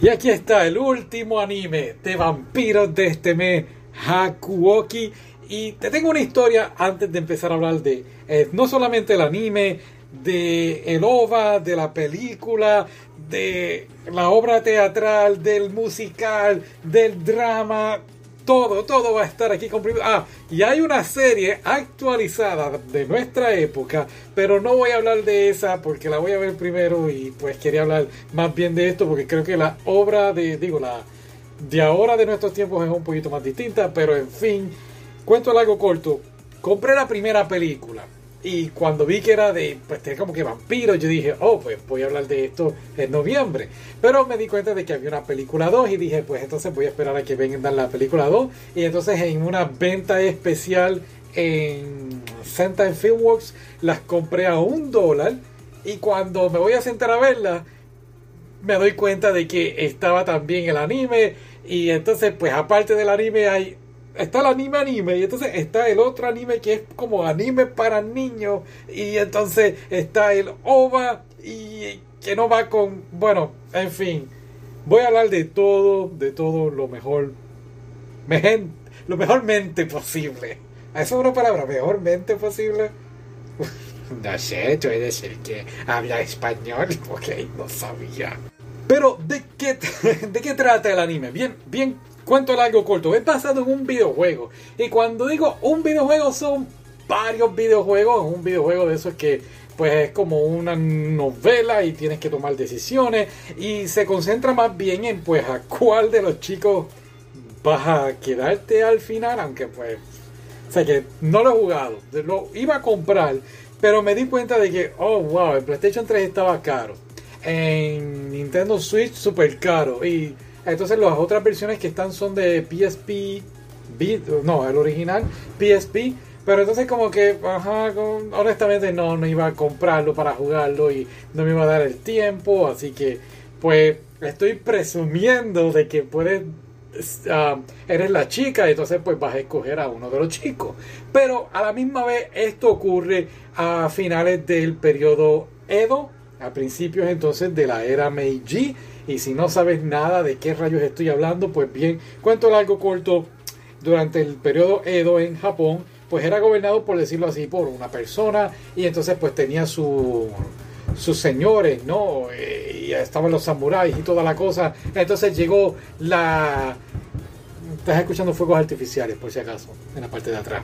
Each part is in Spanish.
Y aquí está el último anime de vampiros de este mes, Hakuoki. Y te tengo una historia antes de empezar a hablar de eh, no solamente el anime, de el OVA, de la película, de la obra teatral, del musical, del drama, todo, todo va a estar aquí comprimido. Ah, y hay una serie actualizada de nuestra época, pero no voy a hablar de esa porque la voy a ver primero y pues quería hablar más bien de esto porque creo que la obra de, digo, la de ahora de nuestros tiempos es un poquito más distinta, pero en fin, cuento algo corto. Compré la primera película y cuando vi que era de, pues tenía como que vampiros, yo dije, oh, pues voy a hablar de esto en noviembre. Pero me di cuenta de que había una película 2 y dije, pues entonces voy a esperar a que vengan la película 2. Y entonces en una venta especial en Santa Filmworks las compré a un dólar. Y cuando me voy a sentar a verla, me doy cuenta de que estaba también el anime. Y entonces, pues aparte del anime hay está el anime anime y entonces está el otro anime que es como anime para niños y entonces está el OVA y que no va con, bueno, en fin, voy a hablar de todo, de todo lo mejor, lo mejormente posible. ¿Eso es una palabra? ¿Mejormente posible? No sé, tú eres el que habla español, ok, no sabía. Pero, ¿de qué, ¿de qué trata el anime? Bien, bien Cuento largo corto, es basado en un videojuego. Y cuando digo un videojuego son varios videojuegos. Un videojuego de esos que pues es como una novela y tienes que tomar decisiones. Y se concentra más bien en pues a cuál de los chicos vas a quedarte al final. Aunque pues... O sea que no lo he jugado. Lo iba a comprar. Pero me di cuenta de que, oh wow, el PlayStation 3 estaba caro. En Nintendo Switch súper caro. Y entonces las otras versiones que están son de PSP, no, el original PSP. Pero entonces como que, ajá, honestamente no, no iba a comprarlo para jugarlo y no me iba a dar el tiempo. Así que, pues, estoy presumiendo de que puedes, ah, eres la chica entonces pues vas a escoger a uno de los chicos. Pero a la misma vez esto ocurre a finales del periodo Edo, a principios entonces de la era Meiji y si no sabes nada de qué rayos estoy hablando, pues bien, cuento largo corto, durante el periodo Edo en Japón, pues era gobernado, por decirlo así, por una persona y entonces pues tenía su, sus señores, ¿no? Eh, y estaban los samuráis y toda la cosa. Entonces llegó la... Estás escuchando fuegos artificiales, por si acaso, en la parte de atrás.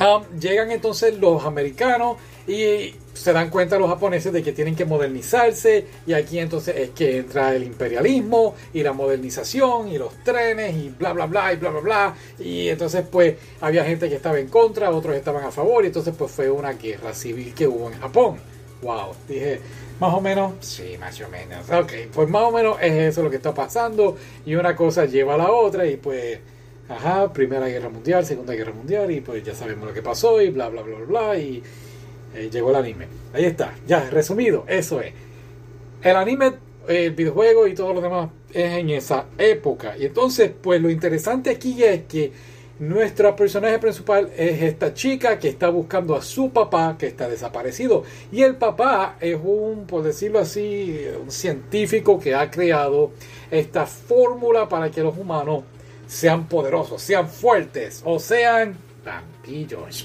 Ah, llegan entonces los americanos y se dan cuenta los japoneses de que tienen que modernizarse y aquí entonces es que entra el imperialismo y la modernización y los trenes y bla bla bla y bla bla bla y entonces pues había gente que estaba en contra, otros estaban a favor y entonces pues fue una guerra civil que hubo en Japón. Wow, dije, más o menos, sí, más o menos. Ok, pues más o menos es eso lo que está pasando y una cosa lleva a la otra y pues ajá, Primera Guerra Mundial, Segunda Guerra Mundial y pues ya sabemos lo que pasó y bla bla bla bla, bla y eh, llegó el anime. Ahí está, ya, resumido, eso es. El anime, el videojuego y todo lo demás es en esa época. Y entonces, pues lo interesante aquí es que nuestro personaje principal es esta chica que está buscando a su papá que está desaparecido. Y el papá es un, por decirlo así, un científico que ha creado esta fórmula para que los humanos sean poderosos, sean fuertes o sean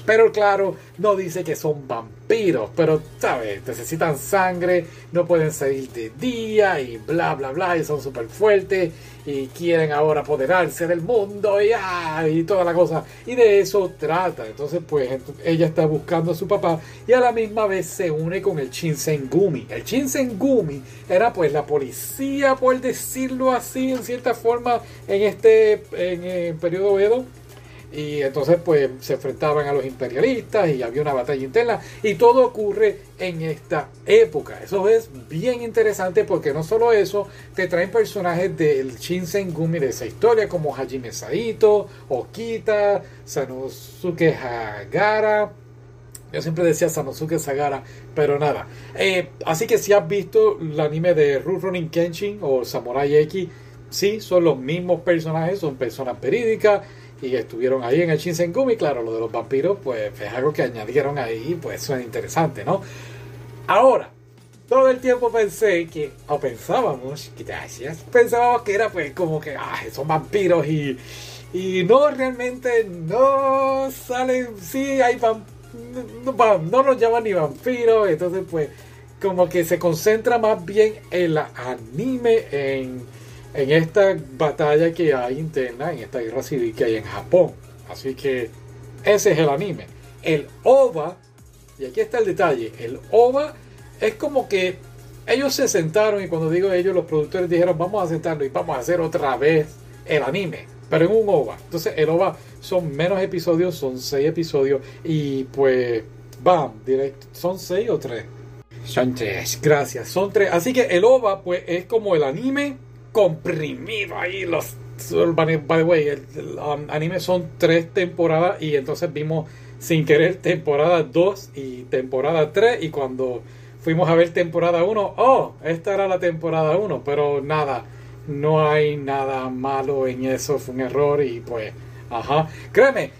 Pero claro, no dice que son vampiros, pero sabes, necesitan sangre, no pueden salir de día y bla bla bla, y son súper fuertes y quieren ahora apoderarse del mundo y, ah, y toda la cosa. Y de eso trata. Entonces, pues ella está buscando a su papá y a la misma vez se une con el Shinsengumi. El Shinsengumi era pues la policía, por decirlo así, en cierta forma, en este en el periodo Edo y entonces pues se enfrentaban a los imperialistas y había una batalla interna y todo ocurre en esta época. Eso es bien interesante porque no solo eso, te traen personajes del Shinsengumi de esa historia como Hajime Saito, Okita, Sanosuke Hagara. Yo siempre decía Sanosuke Sagara, pero nada. Eh, así que si has visto el anime de Rurouni Kenshin o Samurai X, sí, son los mismos personajes, son personas verídicas y estuvieron ahí en el Shinsengumi. Claro, lo de los vampiros, pues es algo que añadieron ahí, pues suena interesante, ¿no? Ahora, todo el tiempo pensé que, o pensábamos, gracias, pensábamos que era pues como que, ah, son vampiros y, y no, realmente no salen, sí, hay vampiros, no, no nos llaman ni vampiros, entonces pues como que se concentra más bien en la anime, en, en esta batalla que hay interna, en esta guerra civil que hay en Japón. Así que ese es el anime. El OVA, y aquí está el detalle, el OVA es como que ellos se sentaron y cuando digo ellos, los productores dijeron vamos a sentarnos y vamos a hacer otra vez el anime, pero en un OVA. Entonces el OVA son menos episodios, son seis episodios y pues, bam, directo, son seis o tres. Son tres, gracias, son tres. Así que el OVA pues es como el anime comprimido ahí, los by the way, el, um, anime son tres temporadas y entonces vimos sin querer temporada 2 y temporada 3 y cuando fuimos a ver temporada 1, oh, esta era la temporada 1, pero nada, no hay nada malo en eso, fue un error y pues, ajá, créeme,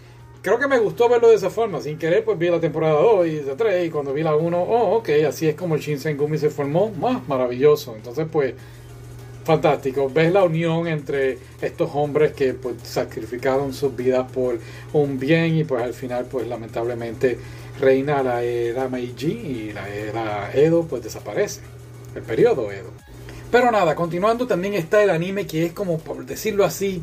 creo que me gustó verlo de esa forma, sin querer pues vi la temporada 2 y la 3 y cuando vi la 1, oh, ok, así es como el Shinsengumi se formó, más maravilloso, entonces pues fantástico. Ves la unión entre estos hombres que pues, sacrificaron sus vidas por un bien y pues al final pues lamentablemente reina la era Meiji y la era Edo pues desaparece. El periodo Edo. Pero nada, continuando también está el anime que es como por decirlo así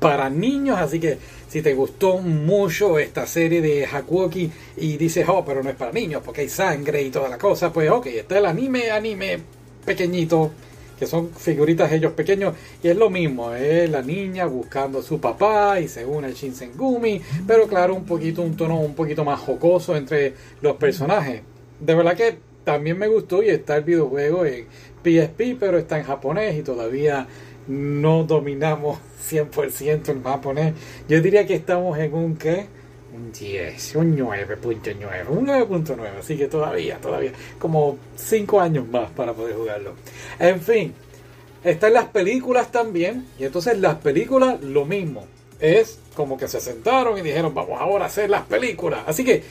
para niños, así que si te gustó mucho esta serie de Hakuoki y dices, oh, pero no es para niños porque hay sangre y toda la cosa, pues ok, está el anime, anime pequeñito que son figuritas ellos pequeños, y es lo mismo, es la niña buscando a su papá y se une al Shinsengumi, pero claro, un poquito, un tono un poquito más jocoso entre los personajes. De verdad que también me gustó y está el videojuego en PSP, pero está en japonés y todavía no dominamos 100% el japonés. Yo diría que estamos en un que un 10, un 9.9, un 9.9, así que todavía, todavía, como 5 años más para poder jugarlo. En fin, están las películas también, y entonces las películas lo mismo, es como que se sentaron y dijeron, vamos ahora a hacer las películas. Así que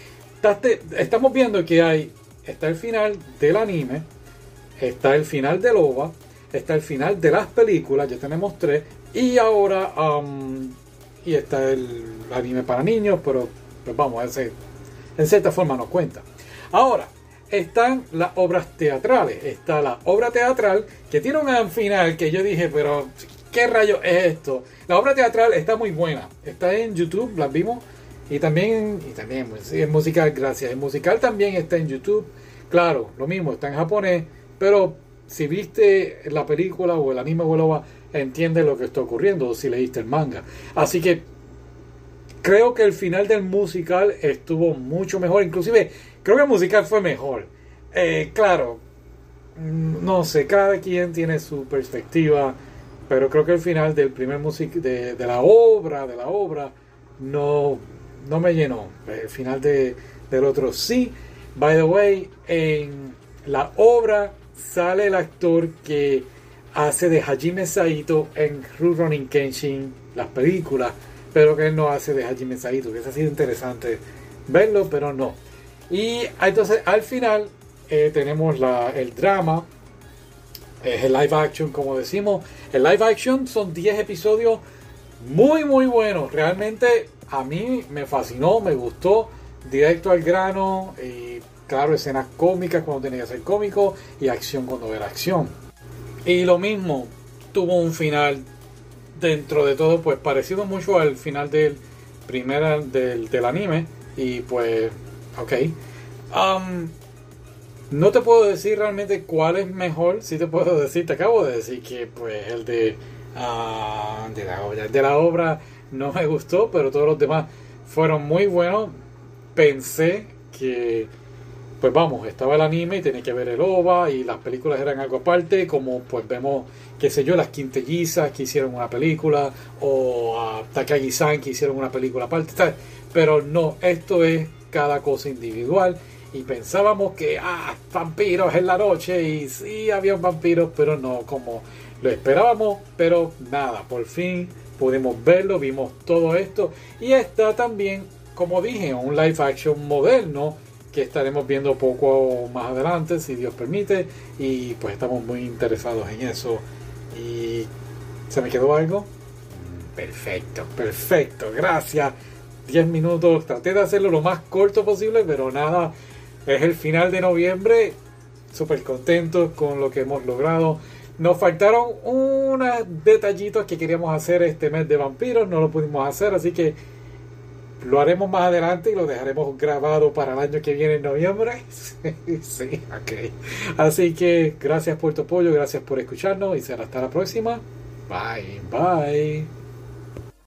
estamos viendo que hay, está el final del anime, está el final del OVA, está el final de las películas, ya tenemos tres, y ahora y está el anime para niños, pero pues vamos, ese, en cierta forma nos cuenta. Ahora, están las obras teatrales. Está la obra teatral que tiene un final que yo dije, pero ¿qué rayo es esto? La obra teatral está muy buena. Está en YouTube, la vimos. Y también, y también es musical, gracias. El musical también está en YouTube. Claro, lo mismo, está en japonés. Pero si viste la película o el anime o el entiende lo que está ocurriendo si leíste el manga. Así que creo que el final del musical estuvo mucho mejor. Inclusive creo que el musical fue mejor. Eh, claro, mm, no sé, cada quien tiene su perspectiva, pero creo que el final del primer music de, de la obra, de la obra, no, no me llenó. El final de, del otro sí. By the way, en la obra sale el actor que hace de Hajime Saito en Rurouni Kenshin, las películas, pero que él no hace de Hajime Saito, que es así interesante verlo, pero no. Y entonces al final eh, tenemos la, el drama, es el live action, como decimos. El live action son 10 episodios muy, muy buenos. Realmente a mí me fascinó, me gustó, directo al grano y claro, escenas cómicas cuando tenía que ser cómico y acción cuando era acción. Y lo mismo, tuvo un final dentro de todo, pues parecido mucho al final del primer del, del anime. Y pues, ok. Um, no te puedo decir realmente cuál es mejor. Sí te puedo decir, te acabo de decir que pues el de, uh, de, la obra, de la obra no me gustó, pero todos los demás fueron muy buenos. Pensé que pues vamos, estaba el anime y tenía que ver el OVA y las películas eran algo aparte, como pues vemos, qué sé yo, las quintellizas que hicieron una película o a Takagi-san que hicieron una película aparte, pero no, esto es cada cosa individual y pensábamos que, ah, vampiros en la noche y sí había vampiros, pero no como lo esperábamos, pero nada, por fin pudimos verlo, vimos todo esto y está también, como dije, un live action moderno que estaremos viendo poco más adelante, si Dios permite, y pues estamos muy interesados en eso. ¿Y se me quedó algo? Perfecto, perfecto, gracias. 10 minutos, traté de hacerlo lo más corto posible, pero nada, es el final de noviembre, súper contentos con lo que hemos logrado. Nos faltaron unos detallitos que queríamos hacer este mes de vampiros, no lo pudimos hacer, así que lo haremos más adelante y lo dejaremos grabado para el año que viene en noviembre. sí, ok. Así que gracias por tu apoyo, gracias por escucharnos y será hasta la próxima. Bye, bye.